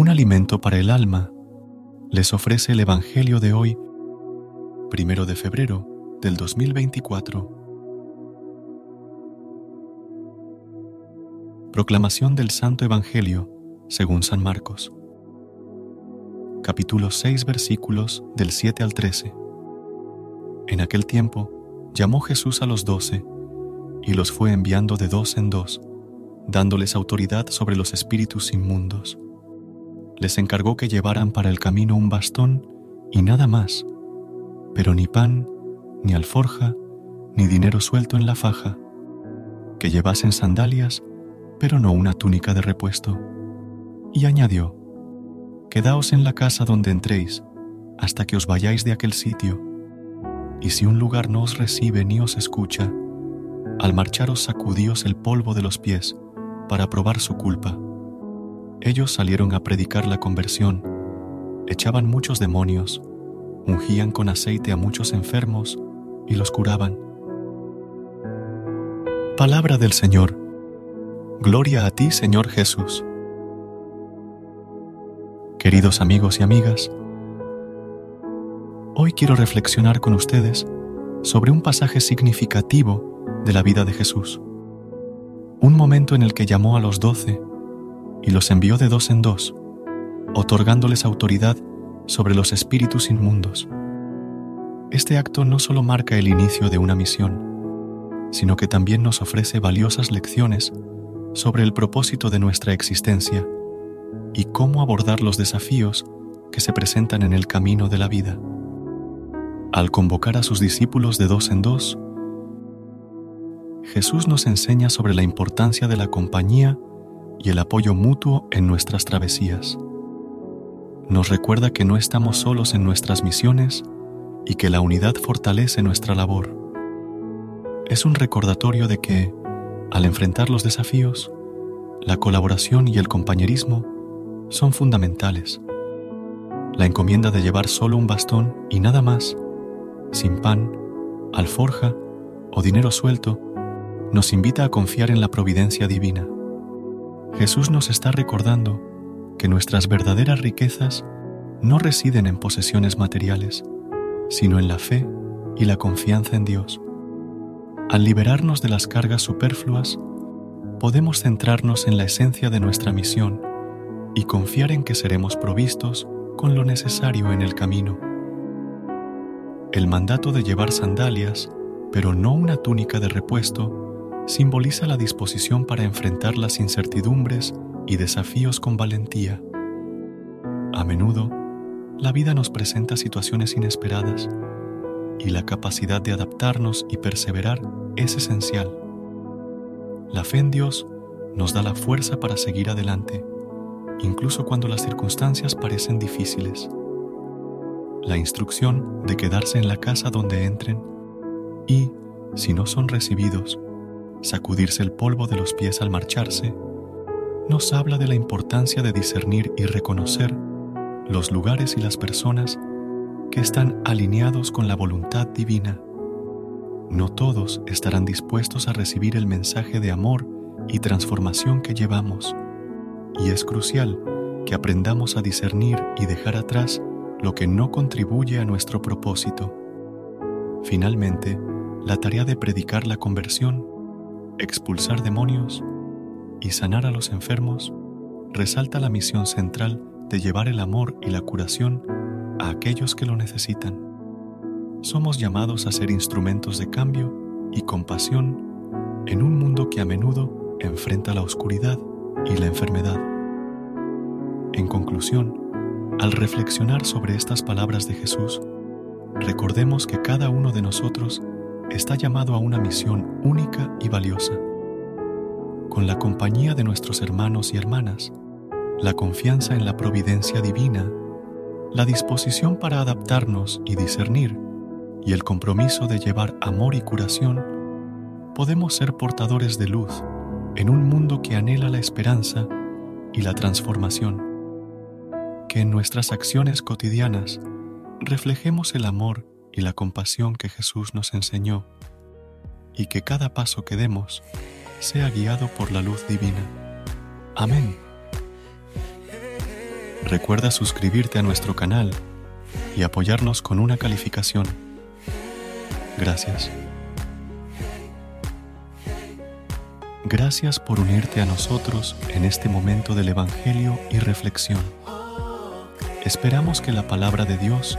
Un alimento para el alma les ofrece el Evangelio de hoy, primero de febrero del 2024. Proclamación del Santo Evangelio según San Marcos. Capítulo 6 versículos del 7 al 13. En aquel tiempo llamó Jesús a los doce y los fue enviando de dos en dos, dándoles autoridad sobre los espíritus inmundos les encargó que llevaran para el camino un bastón y nada más, pero ni pan, ni alforja, ni dinero suelto en la faja, que llevasen sandalias, pero no una túnica de repuesto. Y añadió, Quedaos en la casa donde entréis, hasta que os vayáis de aquel sitio, y si un lugar no os recibe ni os escucha, al marcharos sacudíos el polvo de los pies para probar su culpa ellos salieron a predicar la conversión, echaban muchos demonios, ungían con aceite a muchos enfermos y los curaban. Palabra del Señor. Gloria a ti, Señor Jesús. Queridos amigos y amigas, hoy quiero reflexionar con ustedes sobre un pasaje significativo de la vida de Jesús, un momento en el que llamó a los doce los envió de dos en dos, otorgándoles autoridad sobre los espíritus inmundos. Este acto no solo marca el inicio de una misión, sino que también nos ofrece valiosas lecciones sobre el propósito de nuestra existencia y cómo abordar los desafíos que se presentan en el camino de la vida. Al convocar a sus discípulos de dos en dos, Jesús nos enseña sobre la importancia de la compañía y el apoyo mutuo en nuestras travesías. Nos recuerda que no estamos solos en nuestras misiones y que la unidad fortalece nuestra labor. Es un recordatorio de que, al enfrentar los desafíos, la colaboración y el compañerismo son fundamentales. La encomienda de llevar solo un bastón y nada más, sin pan, alforja o dinero suelto, nos invita a confiar en la providencia divina. Jesús nos está recordando que nuestras verdaderas riquezas no residen en posesiones materiales, sino en la fe y la confianza en Dios. Al liberarnos de las cargas superfluas, podemos centrarnos en la esencia de nuestra misión y confiar en que seremos provistos con lo necesario en el camino. El mandato de llevar sandalias, pero no una túnica de repuesto, simboliza la disposición para enfrentar las incertidumbres y desafíos con valentía. A menudo, la vida nos presenta situaciones inesperadas y la capacidad de adaptarnos y perseverar es esencial. La fe en Dios nos da la fuerza para seguir adelante, incluso cuando las circunstancias parecen difíciles. La instrucción de quedarse en la casa donde entren y, si no son recibidos, sacudirse el polvo de los pies al marcharse, nos habla de la importancia de discernir y reconocer los lugares y las personas que están alineados con la voluntad divina. No todos estarán dispuestos a recibir el mensaje de amor y transformación que llevamos, y es crucial que aprendamos a discernir y dejar atrás lo que no contribuye a nuestro propósito. Finalmente, la tarea de predicar la conversión expulsar demonios y sanar a los enfermos, resalta la misión central de llevar el amor y la curación a aquellos que lo necesitan. Somos llamados a ser instrumentos de cambio y compasión en un mundo que a menudo enfrenta la oscuridad y la enfermedad. En conclusión, al reflexionar sobre estas palabras de Jesús, recordemos que cada uno de nosotros está llamado a una misión única y valiosa, con la compañía de nuestros hermanos y hermanas, la confianza en la providencia divina, la disposición para adaptarnos y discernir, y el compromiso de llevar amor y curación, podemos ser portadores de luz en un mundo que anhela la esperanza y la transformación. Que en nuestras acciones cotidianas reflejemos el amor y la compasión que Jesús nos enseñó y que cada paso que demos sea guiado por la luz divina. Amén. Recuerda suscribirte a nuestro canal y apoyarnos con una calificación. Gracias. Gracias por unirte a nosotros en este momento del Evangelio y reflexión. Esperamos que la palabra de Dios